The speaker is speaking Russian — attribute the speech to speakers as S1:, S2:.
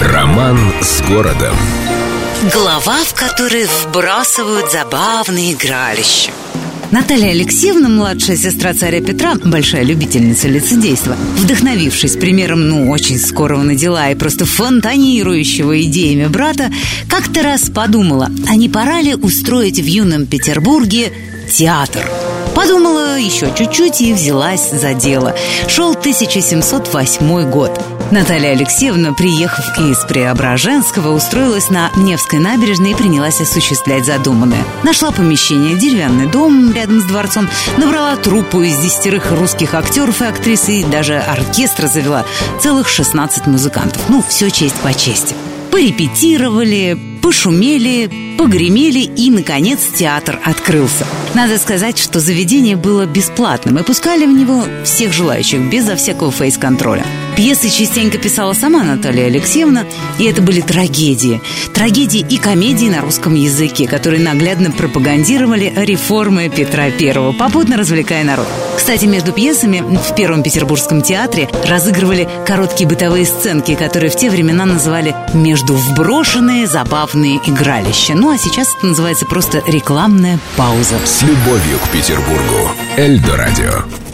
S1: Роман с городом.
S2: Глава, в которой вбрасывают забавные игралища. Наталья Алексеевна, младшая сестра царя Петра, большая любительница лицедейства, вдохновившись примером, ну, очень скорого на дела и просто фонтанирующего идеями брата, как-то раз подумала, а не пора ли устроить в юном Петербурге театр – Подумала еще чуть-чуть и взялась за дело. Шел 1708 год. Наталья Алексеевна, приехав из Преображенского, устроилась на Невской набережной и принялась осуществлять задуманное. Нашла помещение, деревянный дом рядом с дворцом, набрала труппу из десятерых русских актеров и актрис и даже оркестр завела. Целых 16 музыкантов. Ну, все честь по чести. Порепетировали, пошумели, погремели и, наконец, театр открылся. Надо сказать, что заведение было бесплатным и пускали в него всех желающих, безо всякого фейс-контроля. Пьесы частенько писала сама Наталья Алексеевна, и это были трагедии. Трагедии и комедии на русском языке, которые наглядно пропагандировали реформы Петра I, попутно развлекая народ. Кстати, между пьесами в Первом Петербургском театре разыгрывали короткие бытовые сценки, которые в те времена называли «между вброшенные забавные игралища». Ну, а сейчас это называется просто рекламная пауза.
S1: С любовью к Петербургу. Эльдо радио.